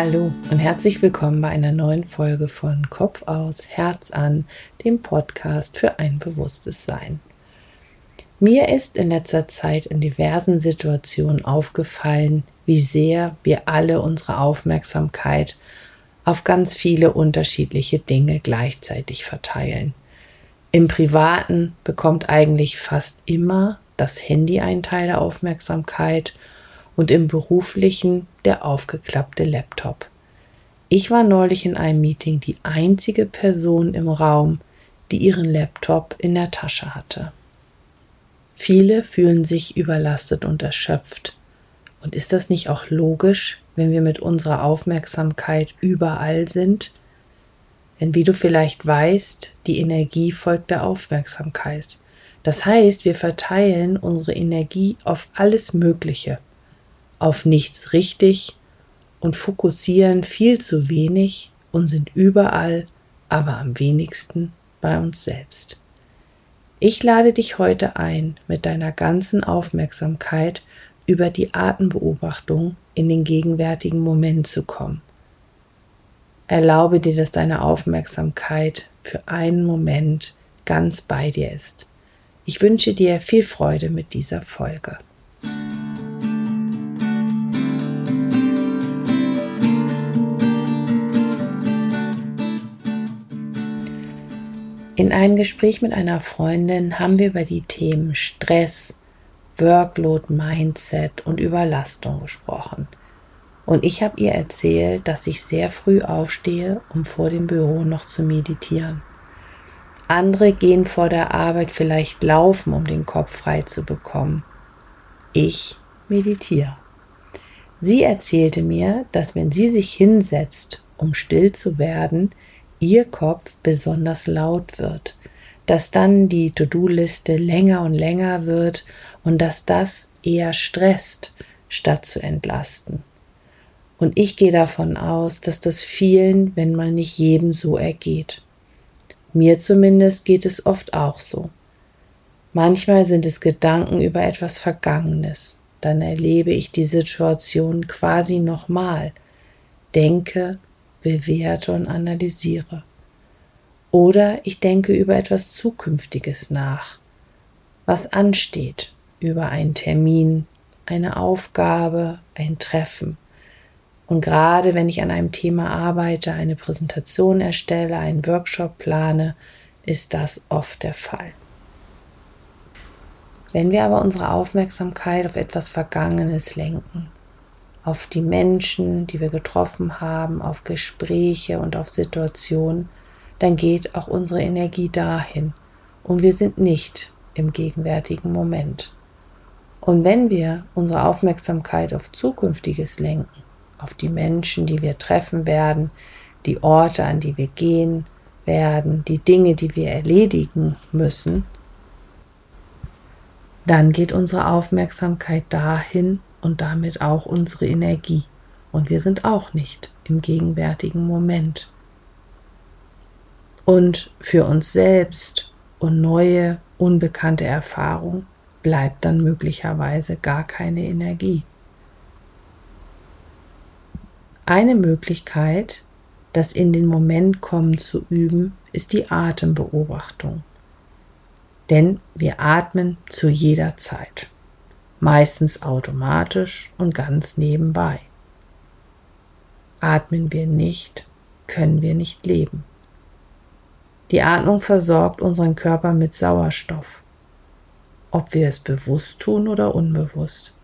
Hallo und herzlich willkommen bei einer neuen Folge von Kopf aus, Herz an, dem Podcast für ein bewusstes Sein. Mir ist in letzter Zeit in diversen Situationen aufgefallen, wie sehr wir alle unsere Aufmerksamkeit auf ganz viele unterschiedliche Dinge gleichzeitig verteilen. Im Privaten bekommt eigentlich fast immer das Handy einen Teil der Aufmerksamkeit und im beruflichen der aufgeklappte Laptop. Ich war neulich in einem Meeting die einzige Person im Raum, die ihren Laptop in der Tasche hatte. Viele fühlen sich überlastet und erschöpft. Und ist das nicht auch logisch, wenn wir mit unserer Aufmerksamkeit überall sind? Denn wie du vielleicht weißt, die Energie folgt der Aufmerksamkeit. Das heißt, wir verteilen unsere Energie auf alles Mögliche auf nichts richtig und fokussieren viel zu wenig und sind überall, aber am wenigsten bei uns selbst. Ich lade dich heute ein, mit deiner ganzen Aufmerksamkeit über die Atembeobachtung in den gegenwärtigen Moment zu kommen. Erlaube dir, dass deine Aufmerksamkeit für einen Moment ganz bei dir ist. Ich wünsche dir viel Freude mit dieser Folge. In einem Gespräch mit einer Freundin haben wir über die Themen Stress, Workload, Mindset und Überlastung gesprochen. Und ich habe ihr erzählt, dass ich sehr früh aufstehe, um vor dem Büro noch zu meditieren. Andere gehen vor der Arbeit vielleicht laufen, um den Kopf frei zu bekommen. Ich meditiere. Sie erzählte mir, dass wenn sie sich hinsetzt, um still zu werden, ihr Kopf besonders laut wird, dass dann die To-Do-Liste länger und länger wird und dass das eher stresst, statt zu entlasten. Und ich gehe davon aus, dass das vielen, wenn mal nicht jedem so ergeht. Mir zumindest geht es oft auch so. Manchmal sind es Gedanken über etwas Vergangenes. Dann erlebe ich die Situation quasi nochmal, denke, bewerte und analysiere. Oder ich denke über etwas Zukünftiges nach, was ansteht, über einen Termin, eine Aufgabe, ein Treffen. Und gerade wenn ich an einem Thema arbeite, eine Präsentation erstelle, einen Workshop plane, ist das oft der Fall. Wenn wir aber unsere Aufmerksamkeit auf etwas Vergangenes lenken, auf die Menschen, die wir getroffen haben, auf Gespräche und auf Situationen, dann geht auch unsere Energie dahin und wir sind nicht im gegenwärtigen Moment. Und wenn wir unsere Aufmerksamkeit auf Zukünftiges lenken, auf die Menschen, die wir treffen werden, die Orte, an die wir gehen werden, die Dinge, die wir erledigen müssen, dann geht unsere Aufmerksamkeit dahin, und damit auch unsere Energie. Und wir sind auch nicht im gegenwärtigen Moment. Und für uns selbst und neue, unbekannte Erfahrung bleibt dann möglicherweise gar keine Energie. Eine Möglichkeit, das in den Moment kommen zu üben, ist die Atembeobachtung. Denn wir atmen zu jeder Zeit meistens automatisch und ganz nebenbei. Atmen wir nicht, können wir nicht leben. Die Atmung versorgt unseren Körper mit Sauerstoff, ob wir es bewusst tun oder unbewusst.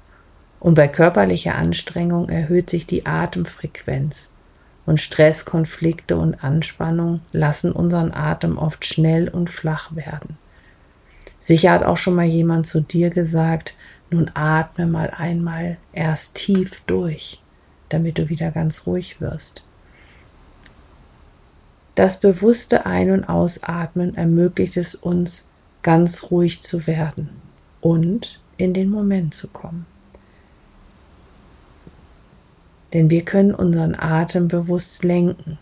Und bei körperlicher Anstrengung erhöht sich die Atemfrequenz und Stress, Konflikte und Anspannung lassen unseren Atem oft schnell und flach werden. Sicher hat auch schon mal jemand zu dir gesagt, nun atme mal einmal erst tief durch, damit du wieder ganz ruhig wirst. Das bewusste Ein- und Ausatmen ermöglicht es uns, ganz ruhig zu werden und in den Moment zu kommen. Denn wir können unseren Atem bewusst lenken.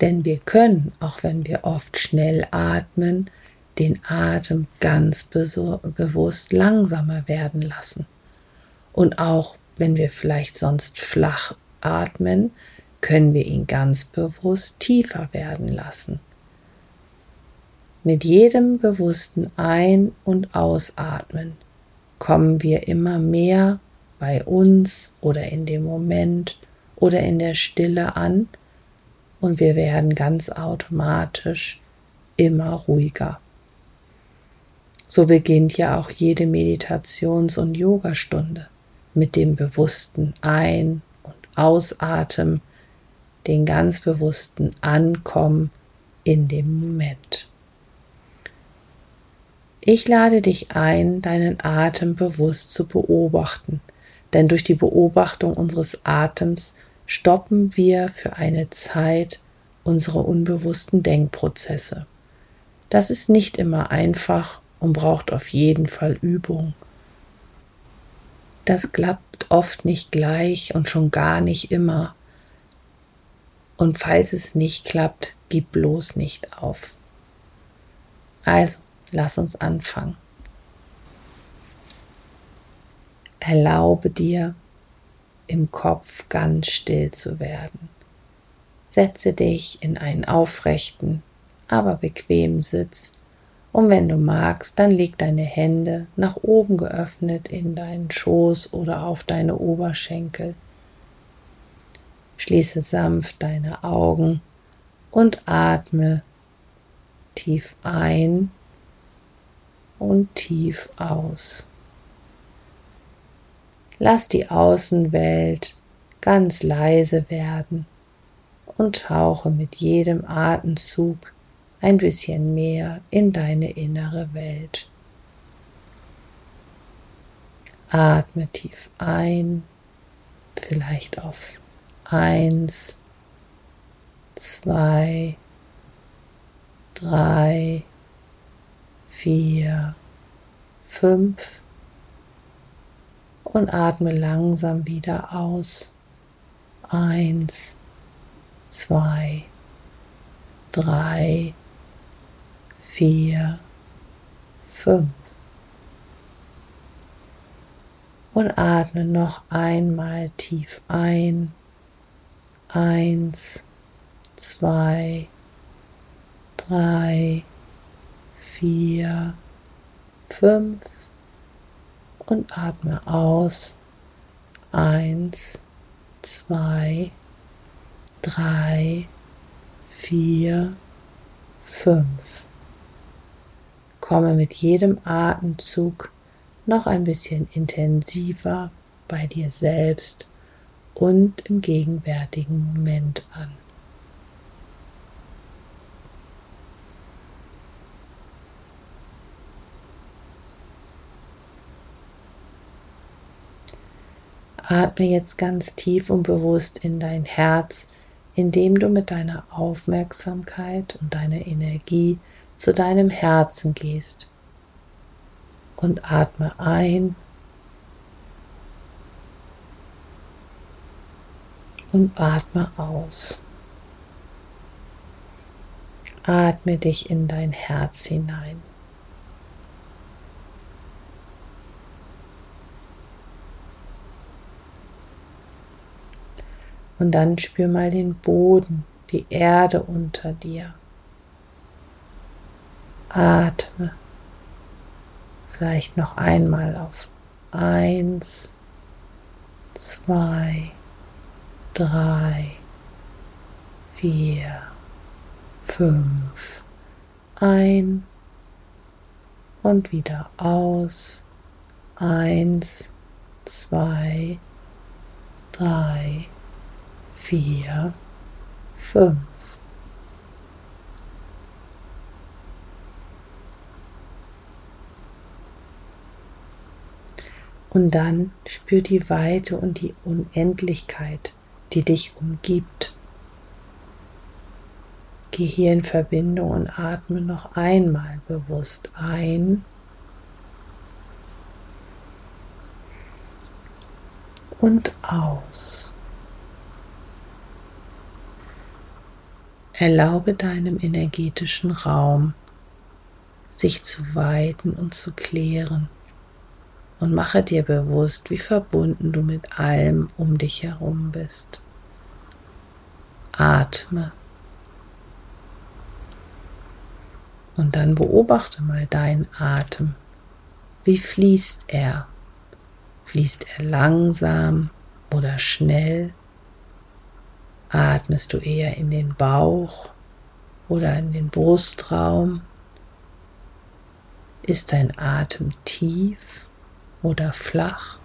Denn wir können, auch wenn wir oft schnell atmen, den Atem ganz bewusst langsamer werden lassen. Und auch wenn wir vielleicht sonst flach atmen, können wir ihn ganz bewusst tiefer werden lassen. Mit jedem bewussten Ein- und Ausatmen kommen wir immer mehr bei uns oder in dem Moment oder in der Stille an und wir werden ganz automatisch immer ruhiger. So beginnt ja auch jede Meditations- und Yogastunde mit dem bewussten Ein- und Ausatmen, den ganz bewussten Ankommen in dem Moment. Ich lade dich ein, deinen Atem bewusst zu beobachten, denn durch die Beobachtung unseres Atems stoppen wir für eine Zeit unsere unbewussten Denkprozesse. Das ist nicht immer einfach und braucht auf jeden Fall Übung. Das klappt oft nicht gleich und schon gar nicht immer. Und falls es nicht klappt, gib bloß nicht auf. Also, lass uns anfangen. Erlaube dir, im Kopf ganz still zu werden. Setze dich in einen aufrechten, aber bequemen Sitz und wenn du magst, dann leg deine Hände nach oben geöffnet in deinen Schoß oder auf deine Oberschenkel. Schließe sanft deine Augen und atme tief ein und tief aus. Lass die Außenwelt ganz leise werden und tauche mit jedem Atemzug ein bisschen mehr in deine innere Welt. Atme tief ein, vielleicht auf eins, zwei, drei, vier, fünf und atme langsam wieder aus. Eins, zwei, drei, vier, fünf. Und atme noch einmal tief ein. Eins, zwei, drei, vier, fünf und atme aus. Eins, zwei, drei, vier, fünf. Komme mit jedem Atemzug noch ein bisschen intensiver bei dir selbst und im gegenwärtigen Moment an. Atme jetzt ganz tief und bewusst in dein Herz, indem du mit deiner Aufmerksamkeit und deiner Energie zu deinem Herzen gehst und atme ein und atme aus. Atme dich in dein Herz hinein. Und dann spür mal den Boden, die Erde unter dir. Atme. Vielleicht noch einmal auf eins, zwei, drei, vier, fünf. Ein und wieder aus. Eins, zwei, drei, vier, fünf. Und dann spür die Weite und die Unendlichkeit, die dich umgibt. Geh hier in Verbindung und atme noch einmal bewusst ein und aus. Erlaube deinem energetischen Raum, sich zu weiten und zu klären und mache dir bewusst, wie verbunden du mit allem um dich herum bist. Atme. Und dann beobachte mal deinen Atem. Wie fließt er? Fließt er langsam oder schnell? Atmest du eher in den Bauch oder in den Brustraum? Ist dein Atem tief oder flach?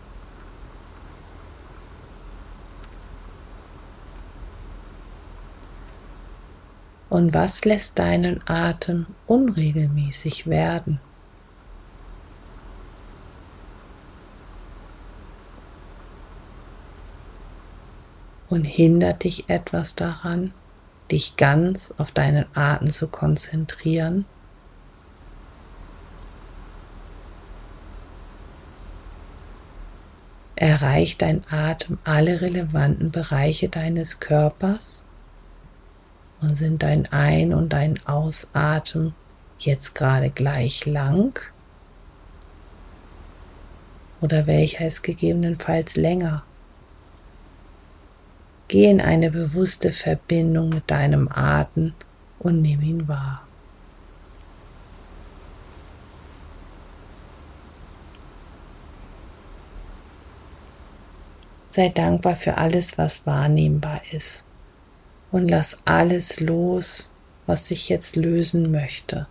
Und was lässt deinen Atem unregelmäßig werden? Und hindert dich etwas daran, dich ganz auf deinen Atem zu konzentrieren? Erreicht dein Atem alle relevanten Bereiche deines Körpers? Und sind dein Ein- und dein Ausatmen jetzt gerade gleich lang? Oder welcher ist gegebenenfalls länger? Geh in eine bewusste Verbindung mit deinem Atem und nimm ihn wahr. Sei dankbar für alles, was wahrnehmbar ist und lass alles los, was sich jetzt lösen möchte.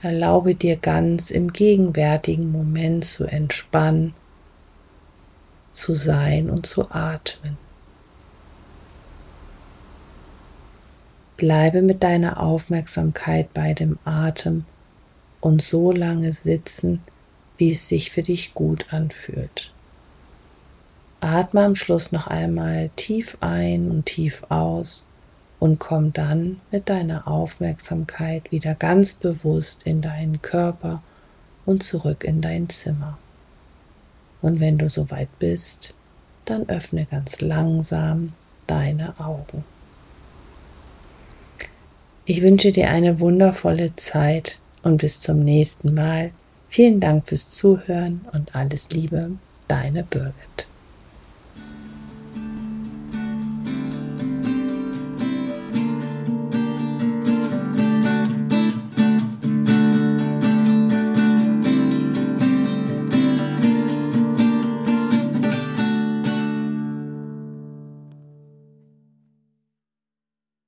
Erlaube dir ganz im gegenwärtigen Moment zu entspannen, zu sein und zu atmen. Bleibe mit deiner Aufmerksamkeit bei dem Atem und so lange sitzen, wie es sich für dich gut anfühlt. Atme am Schluss noch einmal tief ein und tief aus und komm dann mit deiner Aufmerksamkeit wieder ganz bewusst in deinen Körper und zurück in dein Zimmer. Und wenn du soweit bist, dann öffne ganz langsam deine Augen. Ich wünsche dir eine wundervolle Zeit und bis zum nächsten Mal. Vielen Dank fürs Zuhören und alles Liebe, deine Birgit.